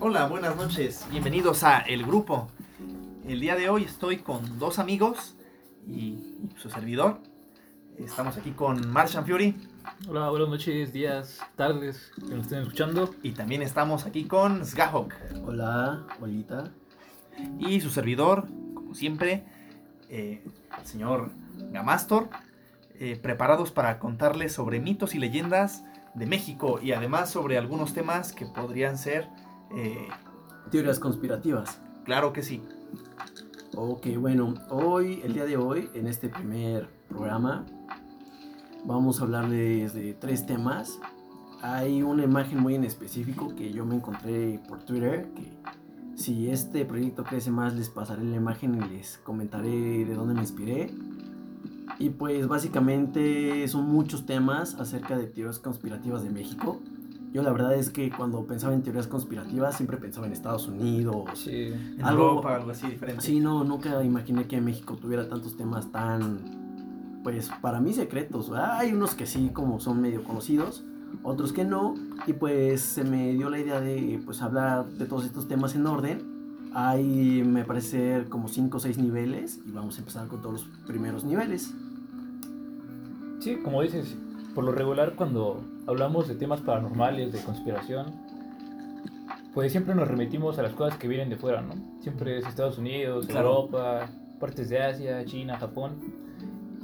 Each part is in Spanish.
Hola, buenas noches. Bienvenidos a El Grupo. El día de hoy estoy con dos amigos y su servidor. Estamos aquí con Martian Fury Hola, buenas noches, días, tardes, que nos estén escuchando. y también estamos aquí con Sgahok Hola, bolita. y su servidor, como siempre, eh, el señor Gamastor, eh, preparados para contarles sobre mitos y leyendas de México y además sobre algunos temas que podrían ser, eh, Teorías conspirativas. claro que sí, Ok, bueno, hoy, el día de hoy, en este primer programa, vamos a hablarles de tres temas. Hay una imagen muy en específico que yo me encontré por Twitter, que si este proyecto crece más les pasaré la imagen y les comentaré de dónde me inspiré. Y pues básicamente son muchos temas acerca de teorías conspirativas de México. Yo la verdad es que cuando pensaba en teorías conspirativas siempre pensaba en Estados Unidos, Sí. en Algo- Europa, algo así diferente. Sí, no, nunca imaginé que México tuviera tantos temas tan, pues para mí secretos. ¿verdad? Hay unos que sí, como son medio conocidos, otros que no. Y pues se me dio la idea de pues hablar de todos estos temas en orden. Hay, me parece como 5 o 6 niveles y vamos a empezar con todos los primeros niveles. Sí, como dices, por lo regular cuando hablamos de temas paranormales, de conspiración, pues siempre nos remitimos a las cosas que vienen de fuera, ¿no? Siempre es Estados Unidos, Claro. Europa, partes de Asia, China, Japón.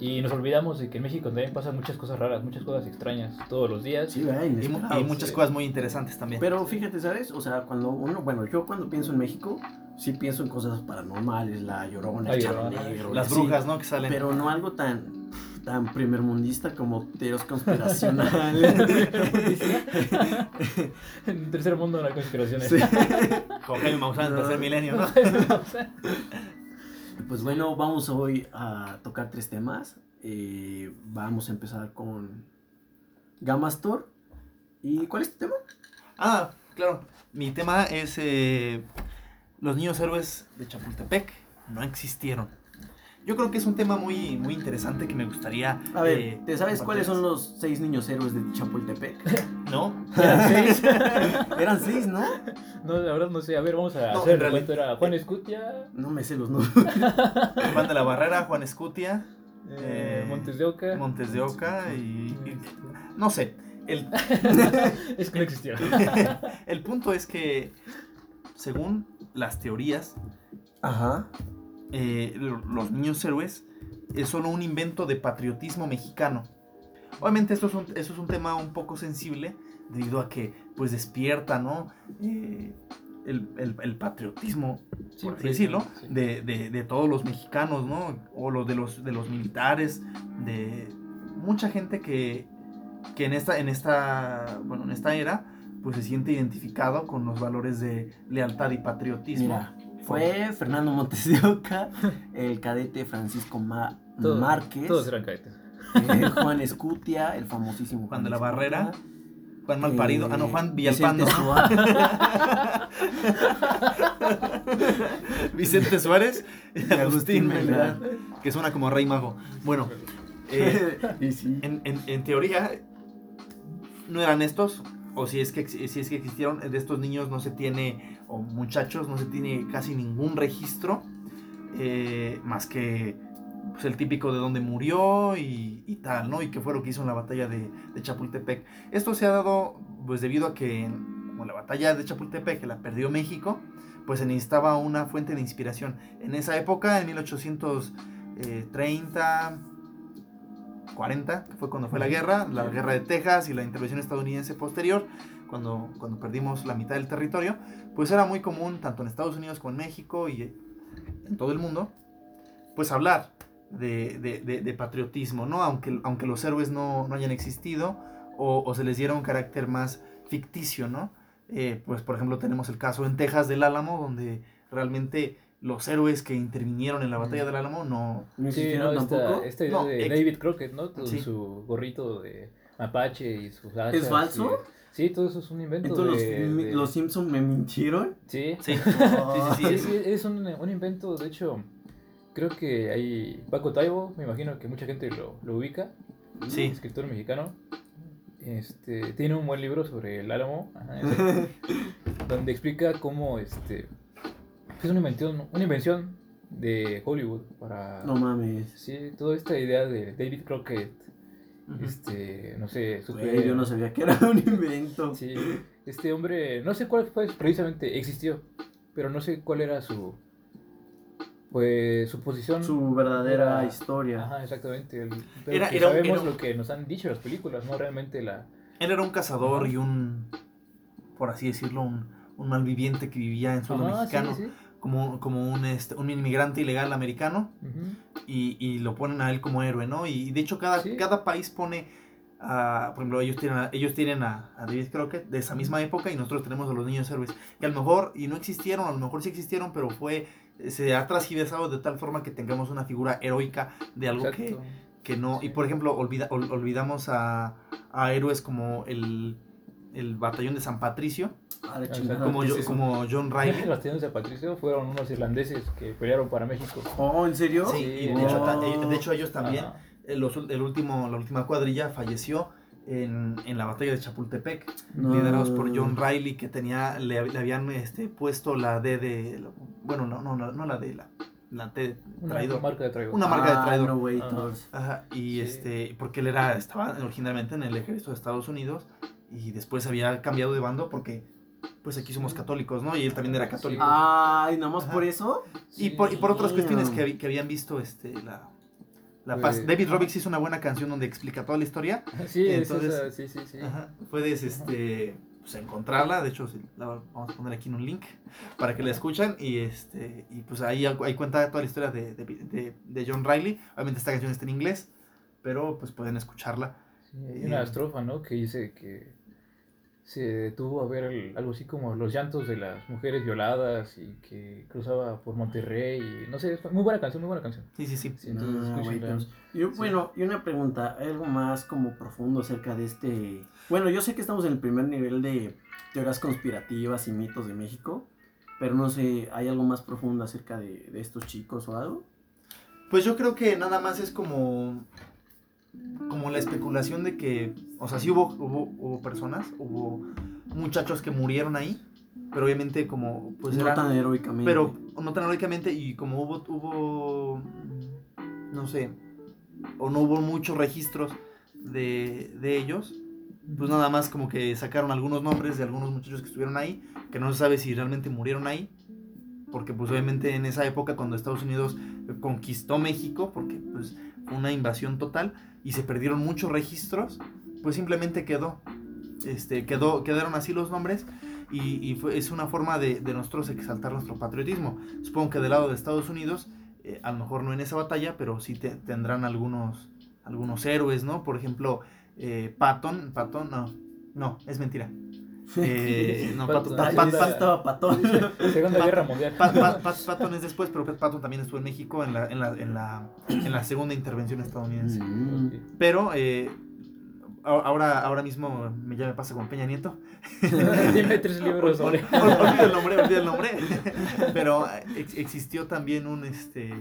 Y nos olvidamos de que en México también pasan muchas cosas raras, muchas cosas extrañas todos los días. Sí, ¿verdad? Y, mu- y muchas sí. cosas muy interesantes también. Pero fíjate, ¿sabes? O sea, cuando uno, bueno, yo cuando pienso en México, sí pienso en cosas paranormales, la llorona, La el charro negro. Las brujas, ¿no? Que salen. Pero no algo tan, tan primermundista como teorías conspiracionales. en el tercer mundo de la conspiración. Sí. Jaime Maussan, No. tercer milenio, ¿no? Pues bueno, vamos hoy a tocar tres temas. Eh, vamos a empezar con Gamastor. ¿Y cuál es tu tema? Ah, claro. Mi tema es eh, los niños héroes de Chapultepec no existieron. Yo creo que es un tema muy, muy interesante que me gustaría. A ver, eh, ¿te sabes cuáles son los seis niños héroes de Chapultepec? ¿No? Eran seis. Eran seis, ¿no? No, la verdad no sé. A ver, vamos a No, hacer en el recuento. Era Juan Escutia, No me sé los nombres. Juan de la Barrera, Juan Escutia, eh, Eh, Montes de Oca. Montes de Oca y. y- no sé. El, es que no existieron. el punto es que, según las teorías, Ajá. Eh, lo- los niños héroes es solo un invento de patriotismo mexicano. Obviamente esto es un, es un tema un poco sensible debido a que pues despierta, ¿no? Eh, el, el- el patriotismo, Sí, por así decirlo, sí. de, de- de todos los mexicanos, ¿no? O los de los, de los militares, de mucha gente que, que en, esta, en, esta, bueno, en esta era pues se siente identificado con los valores de lealtad y patriotismo. Mira, fue Fernando Montes de Oca, el cadete Francisco Ma- Todos- Márquez, Todos eran cadetes. eh, Juan Escutia, el famosísimo Juan de la Escutia, Barrera, Juan Malparido, ah no, eh, Juan Villalpando. Vicente Suárez, Vicente Suárez y Agustín Agustín Melgar, Melgar. que suena como rey mago. Bueno, eh, y sí. en, en- en teoría no eran estos, o si es, que, si es que existieron, de estos niños no se tiene, o muchachos, no se tiene casi ningún registro, eh, más que pues, el típico de donde murió y, y tal, ¿no? Y que fue lo que hizo en la batalla de, de Chapultepec. Esto se ha dado pues debido a que en como la batalla de Chapultepec, que la perdió México, pues se necesitaba una fuente de inspiración. En esa época, en 1830, 40, que fue cuando fue la guerra, la guerra de Texas y la intervención estadounidense posterior, cuando, cuando perdimos la mitad del territorio, pues era muy común, tanto en Estados Unidos como en México y en todo el mundo, pues hablar de, de- de- de patriotismo, ¿no? Aunque, aunque los héroes no, no hayan existido o, o se les diera un carácter más ficticio, ¿no? Eh, pues por ejemplo tenemos el caso en Texas del Álamo, donde realmente los héroes que intervinieron en la batalla del Álamo no... ¿No Sí, existieron no, esta, tampoco? esta idea No, de David Crockett, ¿no? Con Sí. su gorrito de mapache y sus hachas. ¿Es falso? y- Sí, todo eso es un invento Entonces de, los, de- los Simpson me mintieron. Sí, Sí, sí, sí, Sí, sí, sí, es un, un invento, de hecho, creo que hay Paco Taibo, me imagino que mucha gente lo, lo ubica, Sí. escritor mexicano. Este, tiene un buen libro sobre el Álamo. ajá, donde explica cómo este es una invención, una invención de Hollywood para No mames. sí, toda esta idea de David Crockett, Ujú. este, no sé, Güey, super- yo no sabía que era un invento. Sí, este hombre, no sé cuál fue precisamente, existió, pero no sé cuál era su pues su posición. Su verdadera Era- historia. Ajá, exactamente. el- pero Era- era- sabemos era- lo que nos han dicho las películas, no realmente la Él era un cazador y un, por así decirlo, un, un malviviente que vivía en suelo Ajá, sí, mexicano, sí. Como, como un, este, un inmigrante ilegal americano, y, y lo ponen a él como héroe, ¿no? Y de hecho cada, Sí. cada país pone, a, por ejemplo, ellos tienen, a, ellos tienen a, a David Crockett de esa misma época y nosotros tenemos a los niños héroes, que a lo mejor, y no existieron, a lo mejor sí existieron, pero fue, se ha transgiversado de tal forma que tengamos una figura heroica de algo que, Exacto. que no, y por ejemplo, olvida, ol- olvidamos a, a héroes como el, el batallón de San Patricio, Ah, de chingada, como, como John Riley. Los tiendas de Patricio fueron unos irlandeses que pelearon para México. Oh, ¿en serio? Sí, y de, hecho, eh, de hecho ellos también, el, los- el último, la última cuadrilla falleció en, en la batalla de Chapultepec, No. liderados por John Riley, que tenía, le, le habían este, puesto la D de, bueno, no, no, no, no la D, la, la T de Una traidor. marca de traidor. Una marca de Ah, traidor. no, Ajá. y Sí. este, porque él era, estaba originalmente en el ejército de Estados Unidos y después había cambiado de bando porque, pues aquí somos católicos, ¿no? Y él también era católico. Ay, nada más Ajá. por eso. y, por, y por otras cuestiones que, hab- que habían visto, este, la, la paz. David Robbins hizo una buena canción donde explica toda la historia. Sí, es Entonces- esa, sí, sí, sí. Ajá, puedes, este, pues, encontrarla, de hecho, la vamos a poner aquí en un link para que la escuchen y, este, y pues ahí, ahí cuenta toda la historia de, de, de- de John Riley. Obviamente esta canción está en inglés, pero pues pueden escucharla. Sí, hay una estrofa, ¿no? Que dice que se detuvo a ver el- algo así como los llantos de las mujeres violadas y que cruzaba por Monterrey y no sé, muy buena canción, muy buena canción. Sí, sí, sí. Sí, entonces Ah, pues, yo- Bueno, y una pregunta, ¿hay algo más como profundo acerca de este... Bueno, yo sé que estamos en el primer nivel de teorías conspirativas y mitos de México, pero no sé, ¿hay algo más profundo acerca de, de estos chicos o algo? Pues yo creo que nada más es como como la especulación de que, o sea, sí hubo, hubo, hubo personas, hubo muchachos que murieron ahí, pero obviamente como pues no eran- tan heroicamente. pero no tan heroicamente y como hubo hubo no sé o no hubo muchos registros de, de ellos pues nada más como que sacaron algunos nombres de algunos muchachos que estuvieron ahí que no se sabe si realmente murieron ahí porque pues obviamente en esa época cuando Estados Unidos conquistó México porque pues una invasión total y se perdieron muchos registros pues simplemente quedó este quedó quedaron así los nombres y, y fue- es una forma de, de nosotros exaltar nuestro patriotismo. Supongo que del lado de Estados Unidos, eh, a lo mejor no en esa batalla, pero sí te- tendrán algunos, algunos héroes, ¿no? Por ejemplo, eh, Patton, Patton, no, no, es mentira. Eh, no, Patton, Patton, sí, Pat- Pat- estaba patón. Segunda Pat- Guerra Mundial. Pat- Pat- Pat- Patton es después, pero Patton también estuvo en México en la, en la, en la, en la segunda intervención estadounidense. Mm. Pero eh, ahora, ahora mismo me, ya me pasa con Peña Nieto. Dime tres libros Olvida el nombre, olvida el nombre. Pero ex- existió también un este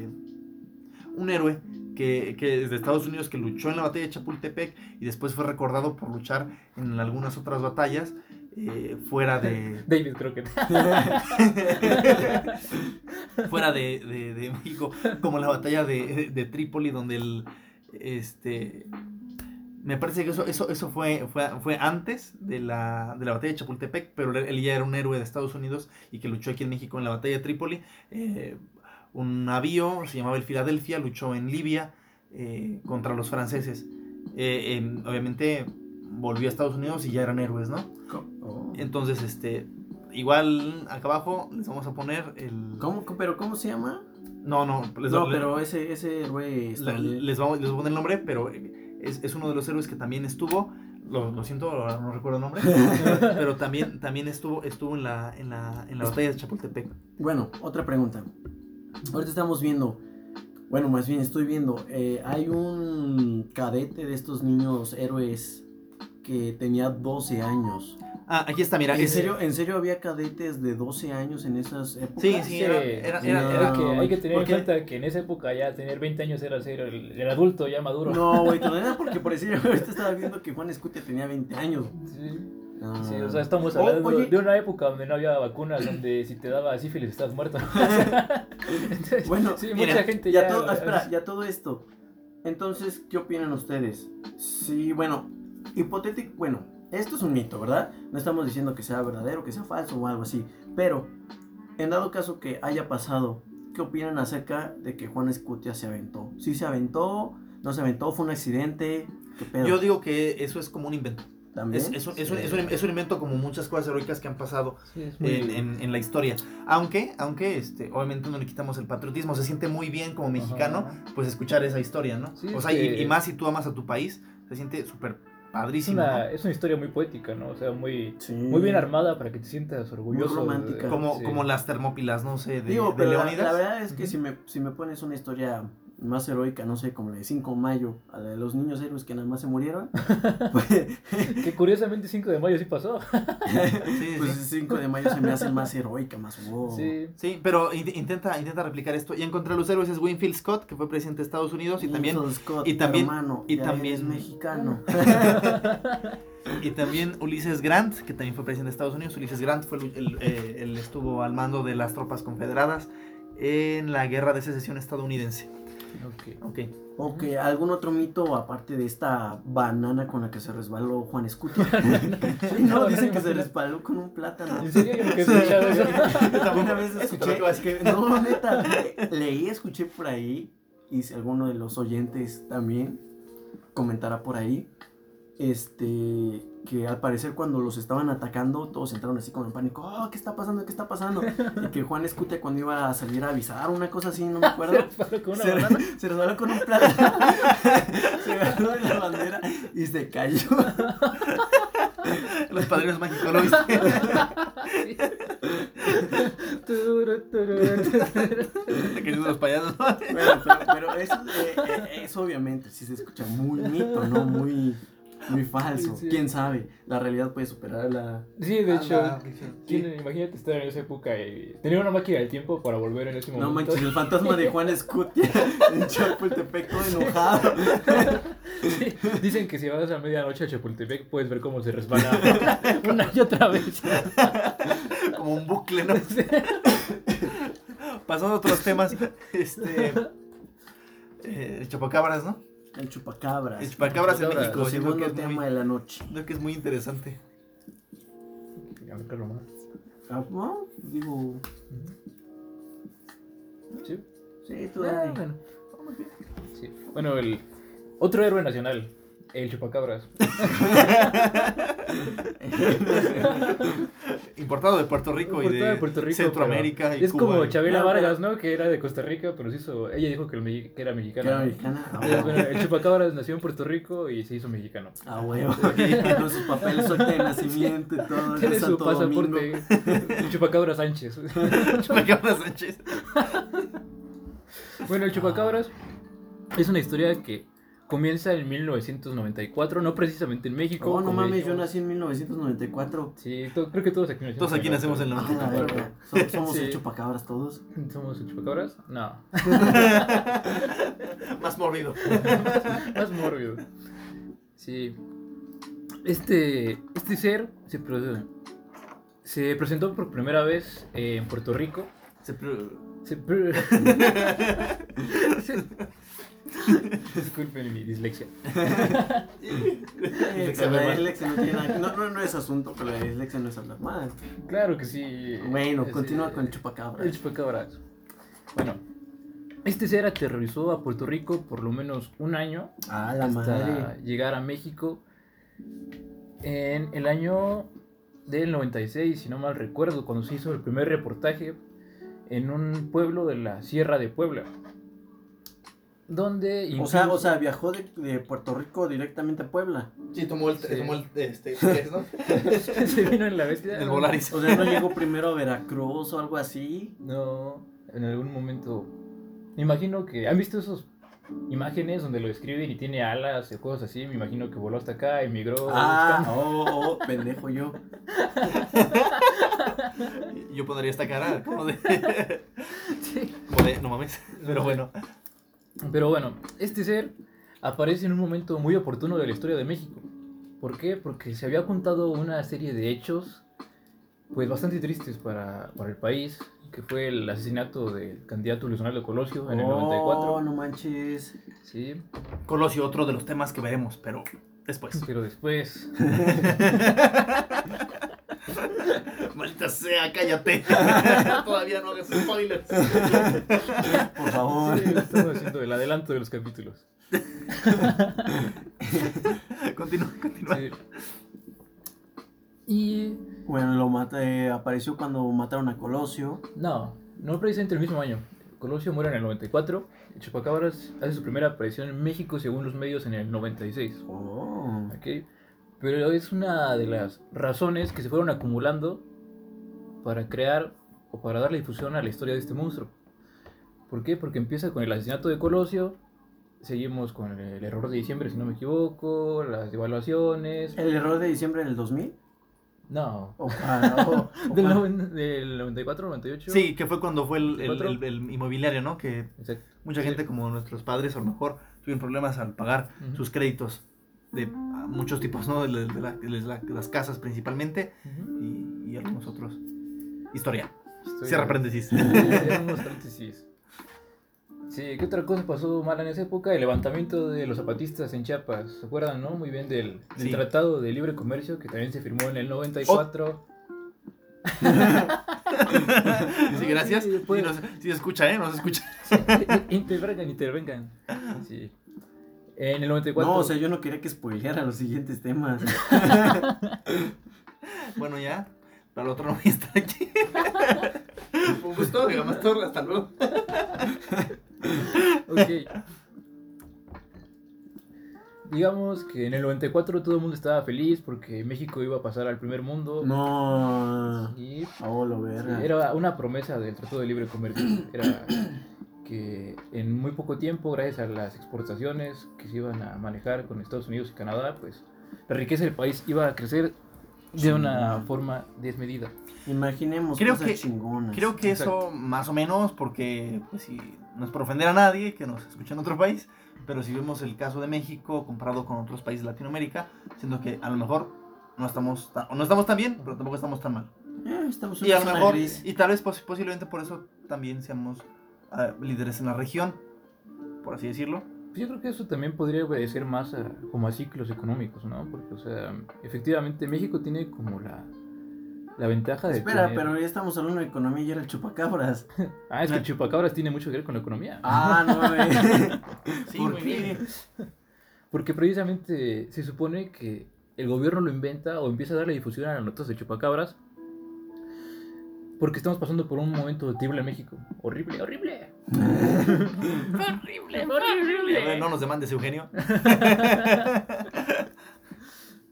un héroe que, que es de Estados Unidos que luchó en la batalla de Chapultepec y después fue recordado por luchar en algunas otras batallas eh, fuera de David Crockett. fuera de, de- de México, como la batalla de, de Trípoli donde el este me parece que eso, eso, eso fue, fue, fue antes de la, de la batalla de Chapultepec, pero él ya era un héroe de Estados Unidos y que luchó aquí en México en la batalla de Trípoli. Eh, un navío, se llamaba el Filadelfia, luchó en Libia eh, contra los franceses. Eh, obviamente volvió a Estados Unidos y ya eran héroes, ¿no? Oh. Entonces, este, igual acá abajo les vamos a poner el... ¿Cómo, pero cómo se llama? No, no, les, no, pero ese, ese héroe les, vamos, les voy a poner el nombre, pero es, es uno de los héroes que también estuvo, lo, lo siento, ahora no recuerdo el nombre, pero también, también estuvo, estuvo en, la, en, la, en la batalla de Chapultepec. Bueno, otra pregunta. Ahorita estamos viendo, bueno, más bien estoy viendo, eh, hay un cadete de estos niños héroes que tenía 12 años. Ah, aquí está, mira. ¿En es- serio, ¿En serio había cadetes de 12 años en esas épocas? Sí, sí, era, era, era- No. era- que hay que tener en cuenta que en esa época ya tener 20 años era ser el, el adulto ya maduro. No, güey, todavía porque por decir, ahorita estaba viendo que Juan Escutia tenía 20 años. Sí. Ah. Sí, o sea, estamos Oh, hablando oye. de una época donde no había vacunas, donde si te daba sífilis estás muerto. Entonces, Bueno, sí, mira, mucha gente ya, ya... todo, espera, ya todo esto. Entonces, ¿qué opinan ustedes? Sí, bueno, hipotético, bueno, esto es un mito, ¿verdad? No estamos diciendo que sea verdadero, que sea falso o algo así, pero en dado caso que haya pasado, ¿qué opinan acerca de que Juan Escutia se aventó? ¿Sí se aventó? ¿No se aventó? ¿Fue un accidente? ¿Qué pedo? Yo digo que eso es como un invento. ¿También? Es, es un, es un- Sí. es un- es un invento como muchas cosas heroicas que han pasado Sí, en, en- en la historia. Aunque, aunque este, obviamente no le quitamos el patriotismo, se siente muy bien como mexicano, Ajá. pues escuchar esa historia, ¿no? Sí, o sea, y, y más si tú amas a tu país, se siente súper Es una, ¿no? es una historia muy poética, ¿no? O sea, muy, Sí. muy bien armada para que te sientas orgulloso. de- romántica. Como, sí. como las termópilas, no sé, de, Digo, de pero la, Leónidas. la verdad es que si, me, si me pones una historia más heroica, no sé, como la de 5 de mayo, a la de los niños héroes que nada más se murieron, pues, Que curiosamente 5 de mayo sí pasó. Sí, pues sí. 5 de mayo se me hace más heroica, más wow. Sí. Sí, pero in- intenta, intenta replicar esto. Y en contra de los héroes es Winfield Scott, que fue presidente de Estados Unidos, y también, Scott, y también- hermano, y ya también- eres mexicano. y también Ulises Grant, que también fue presidente de Estados Unidos. Ulises Grant fue el, el- eh, él estuvo al mando de las tropas confederadas en la guerra de secesión estadounidense. Ok. Ok. Ok, ¿algún otro mito aparte de esta banana con la que se resbaló Juan Escutia? Sí, no, No, dicen no, que se resbaló con un plátano. ¿En serio? Yo vez Eso escuché, también lo vas- que, no, neta, leí, escuché por ahí, y si alguno de los oyentes también comentará por ahí, este, que al parecer cuando los estaban atacando, todos entraron así como en pánico, oh, ¿qué está pasando? ¿Qué está pasando? Y que Juan Escutia cuando iba a salir a avisar, una cosa así, no me acuerdo. Se resbaló con una Se, banana. se resbaló con un plátano, se agarró de la bandera y se cayó. Los padrinos mágicos, ¿lo viste? Turu, turu, turu. que dicen los payasos. Bueno, pero, pero eso, eh, eh, eso obviamente sí se escucha muy mito, ¿no? Muy, muy falso. Sí. ¿Quién sabe? La realidad puede superar la... Sí, de hecho, ¿quién- imagínate estar en esa época y tener una máquina del tiempo para volver en ese No momento. manches, el fantasma de Juan Escutia en Chapultepec todo enojado. Sí, Dicen que si vas a medianoche a Chapultepec puedes ver cómo se resbala una y otra vez. Como un bucle, ¿no? Pasando a otros temas, este. Eh, chupacabras, ¿no? El chupacabras. El chupacabras en México. El que segundo es tema muy, de la noche. creo que es muy interesante. A ver, Carlos, más. Ah, no, digo... Sí. Sí, tú Ah, bueno. Sí. Bueno, el otro héroe nacional, el chupacabras. Importado de Puerto Rico y Importado de, de Puerto Rico, Centroamérica y Es Cuba. como Chabela No, Vargas, ¿no? Que era de Costa Rica, pero se hizo. Ella dijo que, el mexi- que era mexicana. era mexicana. Ah, Entonces, bueno, bueno. el chupacabras nació en Puerto Rico y se hizo mexicano. Ah, huevo. Con sus papeles de nacimiento y todo. en Tiene su Santo Domingo. pasaporte. El chupacabras Sánchez. Chupacabras Sánchez. Bueno, el chupacabras es una historia que comienza en 1994, no precisamente en México. Oh, no mames, yo nací en 1994. Sí, creo que todos aquí nacimos Todos aquí nacemos en el Ah, la 94. verga. Somos, somos Sí. el chupacabras todos. ¿Somos el chupacabras? No. Más mórbido. Más mórbido. Sí. Este, este ser se, pro- se presentó por primera vez en Puerto Rico. Se pre- Se pre- Disculpen mi dislexia. Eh, la dislexia no tiene nada que- no, no, no es asunto, pero la dislexia no es hablar mal. Claro que sí. Bueno, continúa con el El chupacabras. chupacabras. Bueno, este ser aterrorizó a Puerto Rico por lo menos un año Ah, la hasta madre. llegar a México en el año del 96, si no mal recuerdo, cuando se hizo el primer reportaje en un pueblo de la Sierra de Puebla. Donde O sea, o sea, viajó de, de Puerto Rico directamente a Puebla. Sí, tomó el, Sí. tomó el este, ¿qué es, no? se vino en la bestia. El Volaris. O sea, no llegó primero a Veracruz o algo así. No, en algún momento. Me imagino que. ¿Han visto esos imágenes donde lo describen y tiene alas y cosas así? Me imagino que voló hasta acá, emigró. Ah, oh, oh, pendejo yo. Yo pondría esta cara como de, Sí. como de, no mames. Pero bueno. Pero bueno, este ser aparece en un momento muy oportuno de la historia de México. ¿Por qué? Porque se había juntado una serie de hechos pues bastante tristes para, para el país, que fue el asesinato del candidato Luis Donaldo Colosio en el Oh, 94. no manches. Sí, Colosio, otro de los temas que veremos, pero después. pero después Maldita sea, cállate. Todavía no hagas spoilers. Por favor. sí, estamos haciendo el adelanto de los capítulos. Continúa, continúa. Sí. Y Bueno, lo mata, eh, apareció cuando mataron a Colosio. no, no precisamente el mismo año. Colosio muere en el 94. y Chupacabras hace su primera aparición en México según los medios en el 96. Oh. ¿ok? Pero es una de las razones que se fueron acumulando para crear o para darle difusión a la historia de este monstruo. ¿Por qué? Porque empieza con el asesinato de Colosio, seguimos con el error de diciembre, si no me equivoco, las devaluaciones. ¿El error de diciembre del 2000? No, ¿O cuál? ¿O- o del, del 94, 98. Sí, que fue cuando fue el, el- el- el inmobiliario, ¿no? Que Exacto. mucha Sí. gente, como nuestros padres, a lo mejor tuvieron problemas al pagar Ujú. sus créditos de muchos tipos, ¿no? De, de la- de la- de las casas principalmente Ujú. y, y algunos otros. Historia. Estoy- Cierra paréntesis. Sí, ¿qué otra cosa pasó mal en esa época? El levantamiento de los zapatistas en Chiapas. ¿Se acuerdan, no? Muy bien del, del Sí. Tratado de Libre Comercio que también se firmó en el 94. sí, gracias. Sí, Sí, pues. no se- sí se escucha, ¿eh? No se escucha. intervengan, intervengan. Sí. En el 94. No, o sea, yo no quería que spoileara los siguientes temas. Bueno, ya. Para el otro no voy a estar aquí. Fue un gusto, digamos, todo. Hasta luego. Ok. Digamos que en el 94 todo el mundo estaba feliz porque México iba a pasar al primer mundo. No. Y Oh, lo Sí, verga. era una promesa del Tratado de Libre Comercio. Era que en muy poco tiempo, gracias a las exportaciones que se iban a manejar con Estados Unidos y Canadá, pues la riqueza del país iba a crecer de una forma desmedida. Imaginemos Creo cosas que- chingonas. Creo que eso, más o menos, porque, pues, si no es por ofender a nadie que nos escuche en otro país, pero si vemos el caso de México comparado con otros países de Latinoamérica, siendo que a lo mejor no estamos tan, o no estamos tan bien, pero tampoco estamos tan mal. Eh, estamos Y a lo mejor, gris. y tal vez pos- posiblemente por eso también seamos ah, líderes en la región, por así decirlo. Pues yo creo que eso también podría obedecer más a, como a ciclos económicos, ¿no? Porque, o sea, efectivamente México tiene como la, la ventaja de Espera, tener- pero ya estamos hablando de economía y era el chupacabras. Ah, es que el chupacabras tiene mucho que ver con la economía. Ah, no, güey. Sí, ¿Por muy qué? bien. Porque precisamente se supone que el gobierno lo inventa o empieza a darle difusión a las notas de chupacabras porque estamos pasando por un momento terrible en México. Horrible, horrible. horrible, A ver, No nos demandes, Eugenio.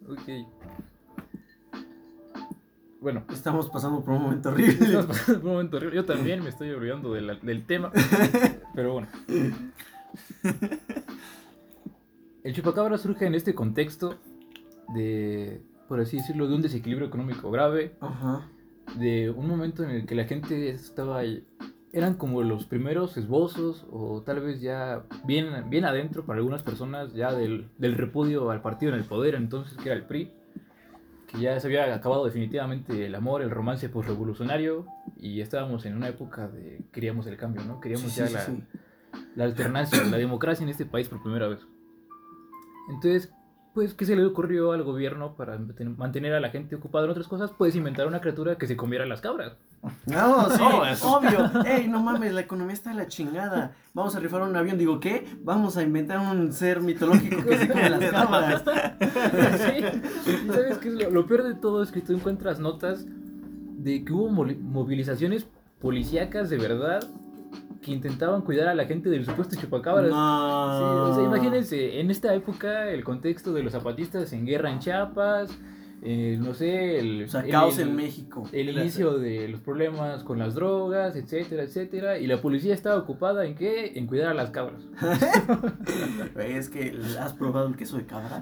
Ok. Bueno, Estamos pasando por un momento horrible. estamos pasando por un momento horrible. Yo también me estoy olvidando de la- del tema. Pero bueno. El chupacabra surge en este contexto de, por así decirlo, de un desequilibrio económico grave, Ajá. De un momento en el que la gente estaba eran como los primeros esbozos o tal vez ya bien, bien adentro para algunas personas ya del, del repudio al partido en el poder entonces que era el PRI que ya se había acabado definitivamente el amor, el romance postrevolucionario y estábamos en una época de queríamos el cambio, ¿no? Queríamos Sí, ya sí, la, sí. la alternancia, la democracia en este país por primera vez. Entonces, pues, ¿qué se le ocurrió al gobierno para manten- mantener a la gente ocupada en otras cosas? Puedes inventar una criatura que se comiera las cabras. No, sí, No, eso- obvio. Ey, no mames, la economía está de la chingada. Vamos a rifar un avión. Digo, ¿qué? Vamos a inventar un ser mitológico que se come las cabras. sí. ¿Y sabes qué es lo, lo peor de todo? Es que tú encuentras notas de que hubo movilizaciones policíacas de verdad que intentaban cuidar a la gente del supuesto chupacabras. Sí, No. o sea, imagínense, en esta época el contexto de los zapatistas en guerra en Chiapas, eh, no sé, el, O sea, el- caos el- en México. el inicio de los problemas con las drogas, etcétera, etcétera, y la policía estaba ocupada en qué? En cuidar a las cabras. Es que has probado el queso de cabra.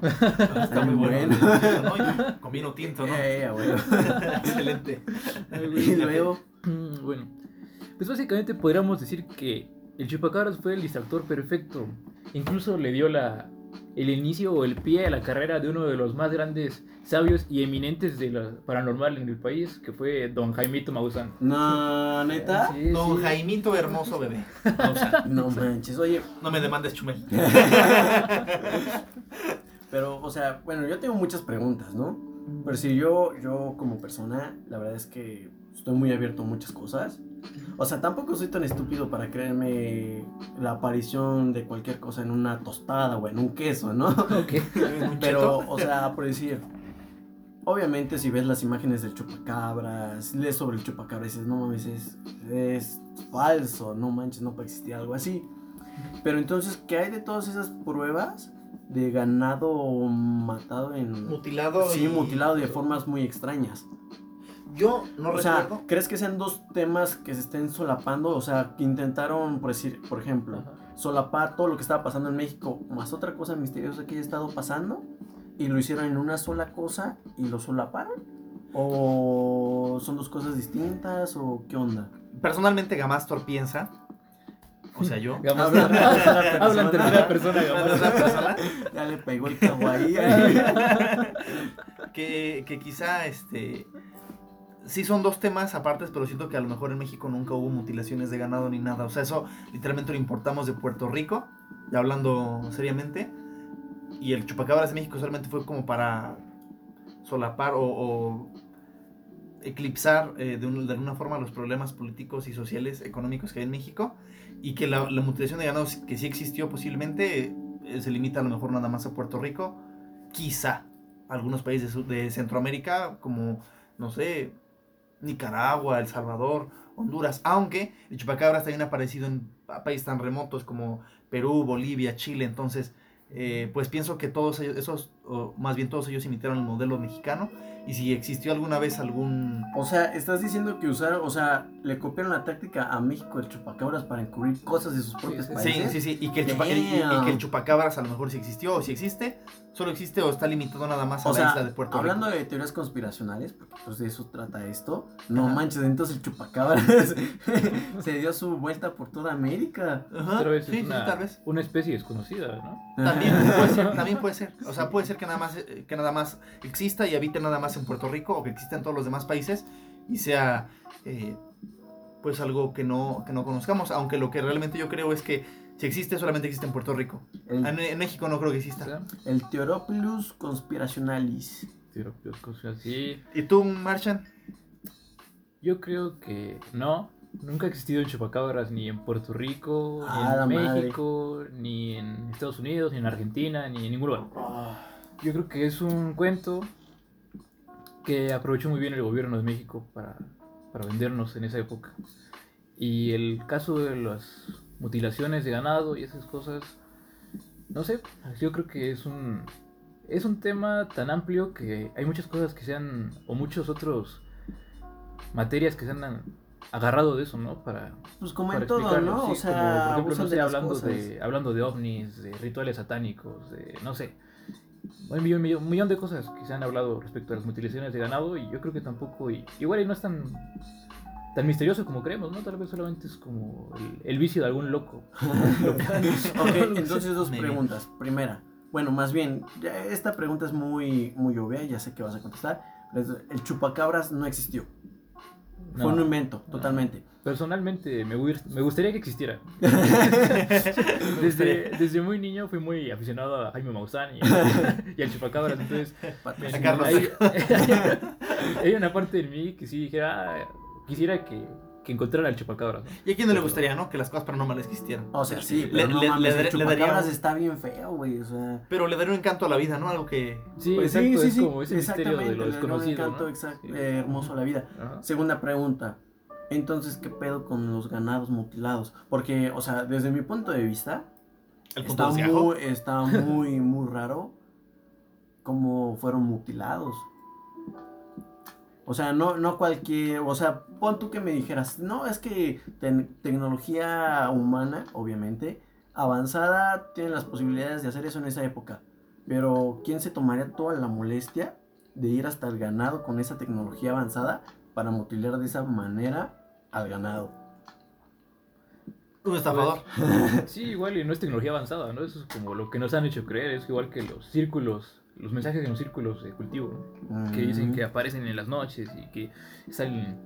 Está muy bueno. ¿no? Y Con vino tinto, ¿no? Eh. Excelente. Y luego. Bueno, pues básicamente podríamos decir que el chupacabras fue el distractor perfecto. Incluso le dio la, el inicio o el pie a la carrera de uno de los más grandes sabios y eminentes de la paranormal en el país, que fue don Jaimito Maussan. No, neta. Sí, Don sí. Jaimito hermoso bebé. No manches, oye, No me demandes, Chumel. pero, o sea, bueno, yo tengo muchas preguntas, ¿no? Pero si yo, yo como persona, la verdad es que estoy muy abierto a muchas cosas. O sea, tampoco soy tan estúpido para creerme la aparición de cualquier cosa en una tostada o en un queso, ¿no? Ok. Pero, o sea, por decir, obviamente si ves las imágenes del chupacabras, lees sobre el chupacabras y dices, no mames, es, es falso, no manches, no puede existir algo así. Pero entonces, ¿qué hay de todas esas pruebas de ganado matado en... Mutilado. Sí, y- mutilado de formas muy extrañas. Yo no o sea, recuerdo. ¿crees que sean dos temas que se estén solapando? O sea, que intentaron, por decir, por ejemplo, Ajá. solapar todo lo que estaba pasando en México, más otra cosa misteriosa que haya estado pasando, y lo hicieron en una sola cosa y lo solaparon? ¿O son dos cosas distintas? ¿O qué onda? Personalmente, Gamastor piensa. O sea, yo. Habla- en tercera persona, Ya le pegó el cabo ahí. que, que quizá este sí son dos temas apartes, pero siento que a lo mejor en México nunca hubo mutilaciones de ganado ni nada. O sea, eso literalmente lo importamos de Puerto Rico, ya hablando seriamente. Y el chupacabras de México solamente fue como para solapar o, eclipsar eh, de, un- alguna forma los problemas políticos y sociales, económicos que hay en México. Y que la, la mutilación de ganado que sí existió posiblemente eh, se limita a lo mejor nada más a Puerto Rico. Quizá algunos países de Centroamérica como, no sé, Nicaragua, El Salvador, Honduras, aunque el chupacabras también ha aparecido en pa- países tan remotos como Perú, Bolivia, Chile, entonces eh, pues pienso que todos ellos, esos, o más bien todos ellos imitaron el modelo mexicano y si existió alguna vez algún... O sea, estás diciendo que usaron, o sea, le copiaron la táctica a México el chupacabras para encubrir cosas de sus propios sí, Sí, países. sí, sí, y que, el chupa- y- y- y Damn. que el chupacabras a lo mejor si existió o si existe, solo existe o está limitado nada más a O la sea, isla de Puerto hablando Rico. de teorías conspiracionales, porque pues de eso trata esto, no Ajá. manches, entonces el chupacabras se dio su vuelta por toda América. Ajá, Tal vez sí, es sí, una, tal vez. una especie desconocida, ¿no? También puede ser, también puede ser. O sea, puede ser que nada más eh, que nada más exista y habite nada más en Puerto Rico o que exista en todos los demás países y sea eh, pues algo que no, que no conozcamos. Aunque lo que realmente yo creo es que si existe, solamente existe en Puerto Rico. El, En, en México no creo que exista. el Theoropilus pues, cosas así. ¿Y tú, Marchan? Yo creo que no. Nunca ha existido el chupacabras ni en Puerto Rico, Ah, ni en madre. México, ni en Estados Unidos, ni en Argentina, ni en ningún lugar. Ah, Yo creo que es un cuento que aprovechó muy bien el gobierno de México para, para vendernos en esa época. Y el caso de las mutilaciones de ganado y esas cosas, no sé, yo creo que es un, es un tema tan amplio que hay muchas cosas que se han, o muchos otros materias que se han agarrado de eso, ¿no? Para, Pues como para en todo, ¿no? sí, o sea, como, por ejemplo, no sé, de hablando, de, hablando de ovnis, de rituales satánicos, de no sé. Un millón, millón- un millón de cosas que se han hablado respecto a las mutilaciones de ganado y yo creo que tampoco, y, igual y no es tan, tan misterioso como creemos, ¿no? Tal vez solamente es como el, el vicio de algún loco. Ok, entonces dos preguntas. Primera, bueno, más bien, ya esta pregunta es muy, muy obvia, ya sé que vas a contestar. El chupacabras no existió. No, Fue un invento, totalmente. Personalmente me, me gustaría que existiera. Desde, desde muy niño fui muy aficionado a Jaime Maussan y, y al chupacabras, entonces Carlos. Hay, hay una parte de mí que sí dijera, "Ah, quisiera que, que encontrara al chupacabras. ¿no? ¿Y a quién no le gustaría, no? Que las cosas paranormales existieran. O sea, sí, Le- pero no le- mames, le el chupacabras daría un- está bien feo, güey, o sea... Pero le daría un encanto a la vida, ¿no? Algo que... Sí, Pues exacto, es como ese misterio de le da un encanto ¿no? exact- Sí. eh, hermoso a la vida. Ajá. Segunda pregunta. Entonces, ¿qué pedo con los ganados mutilados? Porque, o sea, desde mi punto de vista, El punto está de muy, está muy, muy raro cómo fueron mutilados. O sea, no, no cualquier, o sea, pon tú que me dijeras, no, es que tecnología humana, obviamente, avanzada, tiene las posibilidades de hacer eso en esa época. Pero, ¿quién se tomaría toda la molestia de ir hasta el ganado con esa tecnología avanzada para mutilar de esa manera al ganado? Un estafador. Sí, igual y no es tecnología avanzada, ¿no? Eso es como lo que nos han hecho creer, es igual que los círculos, los mensajes en los círculos de cultivo, ¿no? que dicen Mm. que aparecen en las noches y que salen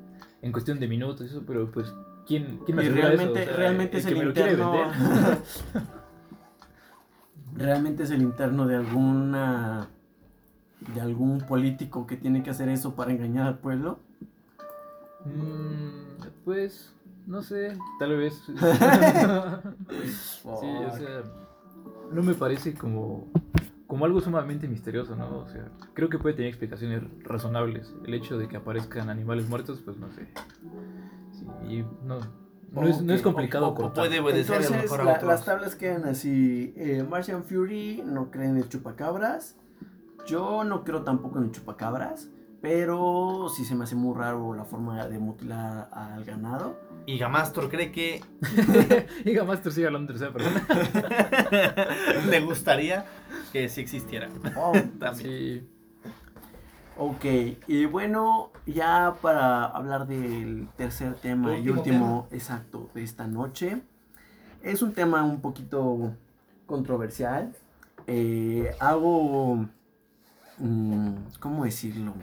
en cuestión de minutos, eso, pero pues, ¿quién, quién me Y asegura realmente, eso? O sea, realmente es que el me lo quiere interno. realmente es el interno de alguna. de algún político que tiene que hacer eso para engañar al pueblo. Mm, pues, no sé, tal vez. sí, o sea, no me parece como, como algo sumamente misterioso, ¿no? O sea, creo que puede tener explicaciones razonables. El hecho de que aparezcan animales muertos, pues no sé. Sí, y no, no, es, no es Ok, complicado o- o cortar. puede obedecer a lo Entonces, mejor a la- las tablas quedan así. eh, Martian Fury no cree en el chupacabras. Yo no creo tampoco en el chupacabras. Pero sí se me hace muy raro la forma de mutilar al ganado. Y Gamastor cree que y jamás te sigue hablando en tercera persona. le gustaría que sí existiera. Oh, También. Sí. ok, y bueno, ya para hablar del tercer tema y Último exacto, de esta noche. Es un tema un poquito controversial. Eh, hago, ¿cómo decirlo?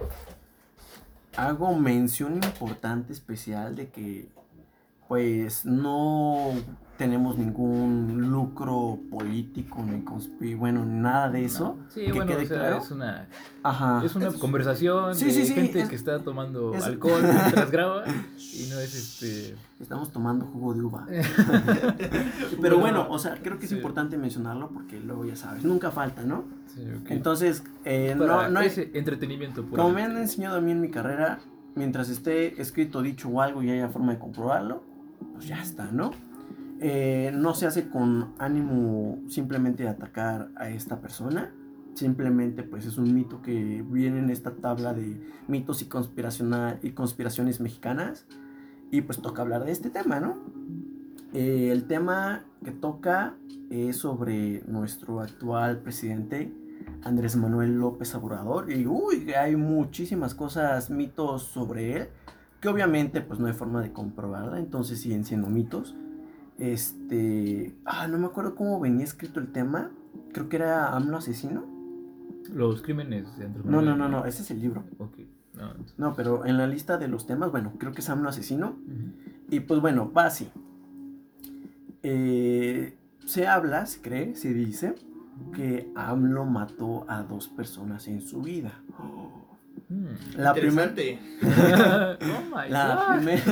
Hago mención importante especial de que pues no tenemos ningún lucro político ni conspi bueno nada de eso Sí, que bueno, quede o sea, claro. es una, ajá es una Es- conversación Sí, de sí, gente es- que está tomando es- alcohol mientras graba y no es este... estamos tomando jugo de uva Pero bueno o sea creo que es importante mencionarlo porque luego ya sabes nunca falta no Sí, ok. entonces eh, Para no no ese entretenimiento. como me han enseñado a mí en mi carrera mientras esté escrito dicho o algo y haya forma de comprobarlo pues ya está no Eh, no se hace con ánimo simplemente de atacar a esta persona simplemente pues es un mito que viene en esta tabla de mitos y, conspiraciones mexicanas y pues toca hablar de este tema, ¿no? Eh, el tema que toca es sobre nuestro actual presidente Andrés Manuel López Obrador y hay muchísimas cosas, mitos sobre él que obviamente pues no hay forma de comprobarla, entonces siguen siendo mitos. Este, ah, no me acuerdo cómo venía escrito el tema, creo que era AMLO asesino. Los crímenes de Andrés No, no, no, no, ese es el libro. Ok. No, entonces- No, pero en la lista de los temas, bueno, creo que es AMLO asesino. Y pues bueno, va así. Eh, se habla, se cree, se dice que AMLO mató a dos personas en su vida. La primera oh my la primer,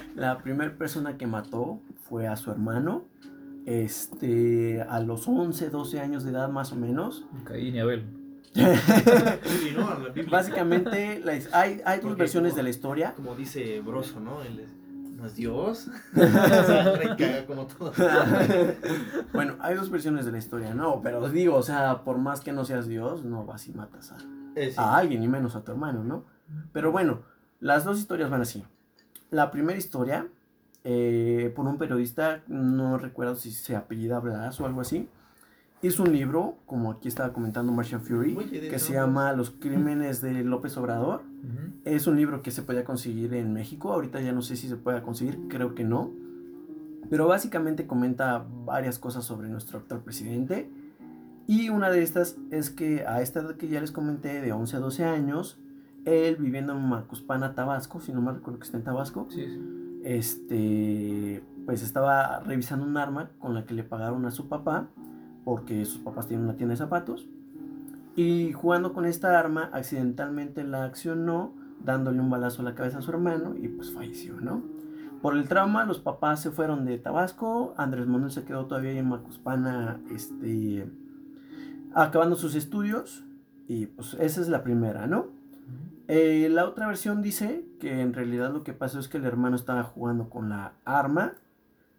la primer persona que mató fue a su hermano. Este, a los 11, 12 años de edad más o menos. Caín y Abel. Básicamente, la hay, hay dos Porque versiones como- de la historia. Como dice Broso, ¿no? Él es, no es Dios. como todo. bueno, hay dos versiones de la historia, no, pero digo, o sea, por más que no seas Dios, no vas y matas a, Eh, sí. a alguien, y menos a tu hermano, ¿no? Pero bueno, las dos historias van así. La primera historia, eh, por un periodista, no recuerdo si se apellida Blas o algo así, hizo un libro, como aquí estaba comentando Martian Fury, que se llama Los Crímenes de López Obrador. Ujú. Es un libro que se podía conseguir en México. Ahorita ya no sé si se puede conseguir, creo que no. Pero básicamente comenta varias cosas sobre nuestro actual presidente. Y una de estas es que a esta edad que ya les comenté, de 11 a 12 años, él viviendo en Macuspana, Tabasco, si no me recuerdo que está en Tabasco, Sí, sí. Este, pues estaba revisando un arma con la que le pagaron a su papá, porque sus papás tienen una tienda de zapatos. Y jugando con esta arma, accidentalmente la accionó, dándole un balazo a la cabeza a su hermano y pues falleció, ¿no? Por el trauma, los papás se fueron de Tabasco, Andrés Manuel se quedó todavía en Macuspana, este, acabando sus estudios, y pues esa es la primera, ¿no? Eh, la otra versión dice que en realidad lo que pasó es que el hermano estaba jugando con la arma,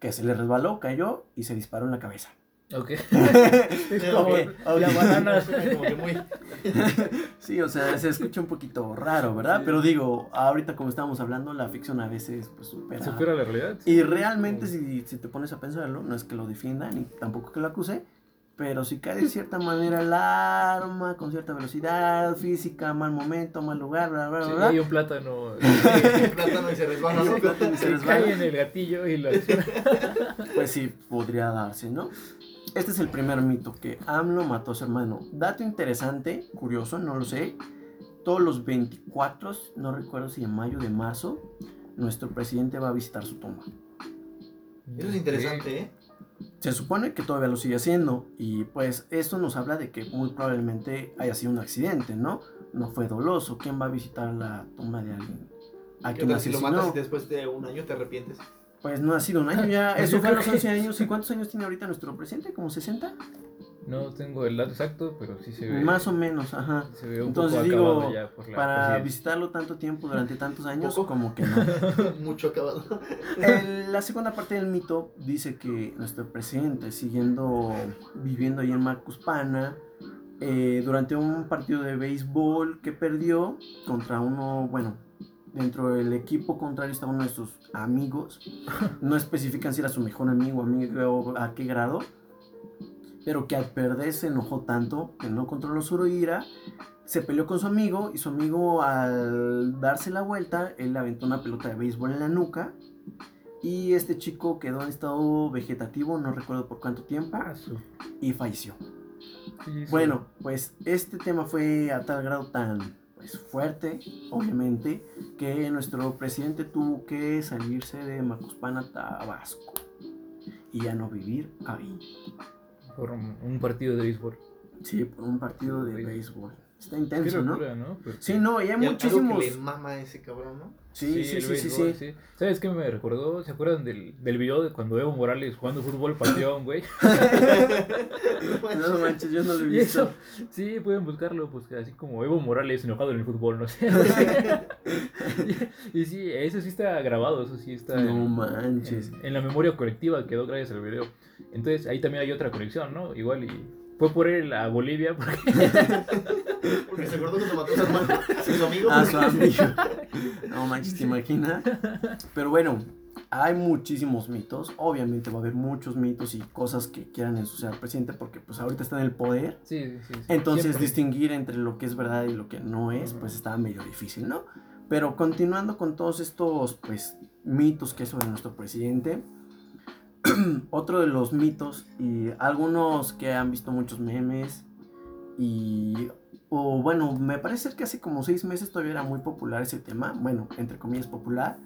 que se le resbaló, cayó y se disparó en la cabeza. Ok. Es como la banana. Como que muy... Sí, o sea, se escucha un poquito raro, ¿verdad? Sí. Pero digo, ahorita como estábamos hablando, la ficción a veces pues supera. Supera la realidad. Y realmente si, si te pones a pensarlo, no es que lo defienda ni tampoco que lo acuse, pero si cae de cierta manera el arma, con cierta velocidad, física, mal momento, mal lugar, bla, bla, Sí, bla, hay un plátano. El plátano y se resbala, ¿no? Plátano y se resbala. cae en el gatillo y lo pues sí, podría darse, ¿no? Este es el primer mito, que AMLO mató a su hermano. Dato interesante, curioso, no lo sé. Todos los 24, no recuerdo si en mayo o de marzo, nuestro presidente va a visitar su tumba. Eso es interesante, ¿eh? Se supone que todavía lo sigue haciendo y pues esto nos habla de que muy probablemente haya sido un accidente, ¿no? No fue doloso. ¿Quién va a visitar la tumba de alguien? A ¿Qué quien tal si lo matas y después de un año te arrepientes? Pues no ha sido un año ya. Pues Eso fue a los que- 11 años. ¿Y cuántos años tiene ahorita nuestro presidente? ¿Como 60? No tengo el dato exacto, pero sí se ve. Más o menos, ajá. Se ve un Entonces poco digo, ya por la Para presidencia. visitarlo tanto tiempo durante tantos años, ¿Poco? como que no. Mucho acabado. El- la segunda parte del mito dice que nuestro presidente, siguiendo viviendo ahí en Macuspana, eh, durante un partido de béisbol que perdió contra uno, bueno, dentro del equipo contrario estaba uno de sus amigos, no especifican si era su mejor amigo, amigo a qué grado, pero que al perder se enojó tanto que no controló su ira, se peleó con su amigo y su amigo al darse la vuelta, él le aventó una pelota de béisbol en la nuca y este chico quedó en estado vegetativo, no recuerdo por cuánto tiempo, Ah, y falleció. sí, sí. Bueno, pues este tema fue a tal grado tan pues, fuerte, obviamente, que nuestro presidente tuvo que salirse de Macuspana, Tabasco, y ya no vivir ahí. Por un partido de béisbol. Sí, por un partido de béisbol. Está intenso, ¿no? locura, ¿no? Porque- Sí, no, y hay Y algo muchísimos. que le mama a ese cabrón, ¿no? Sí, sí, sí, sí. ¿Sabes qué me recordó? ¿Se acuerdan del, del video de cuando Evo Morales jugando fútbol pateó a un güey? No manches, yo no lo he visto. eso, sí, pueden buscarlo, pues así como Evo Morales enojado en el fútbol, no sé. y, y sí, eso sí está grabado, eso sí está No en, manches. en- en la memoria colectiva, quedó gracias al video. Entonces ahí también hay otra conexión, ¿no? Igual y fue por él a Bolivia, porque Porque se acordó cuando mató a su hermano, a su amigo. A su amigo. No manches, ¿te imaginas? Pero bueno, hay muchísimos mitos. Obviamente va a haber muchos mitos y cosas que quieran ensuciar al presidente porque pues ahorita está en el poder. sí, sí, sí. Entonces siempre. distinguir entre lo que es verdad y lo que no es, pues está medio difícil, ¿no? Pero continuando con todos estos, pues, mitos que hay sobre nuestro presidente, otro de los mitos y algunos que han visto muchos memes y, o bueno, me parece que hace como seis meses todavía era muy popular ese tema, bueno, entre comillas popular,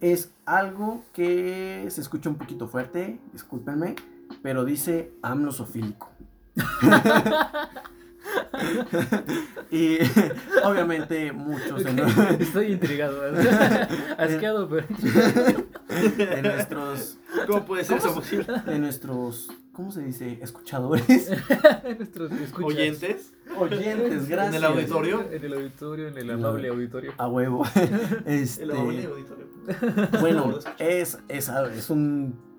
es algo que se escucha un poquito fuerte, discúlpenme, pero dice amlosofílico. y obviamente muchos de, nue- Estoy intrigado. Asqueado, pero. de nuestros ¿Cómo puede ser eso posible? de nuestros ¿cómo se dice? escuchadores Nuestros escuchas. Oyentes. oyentes gracias En el auditorio. En el auditorio, en el No. amable auditorio. a huevo este El amable auditorio. bueno es, es es un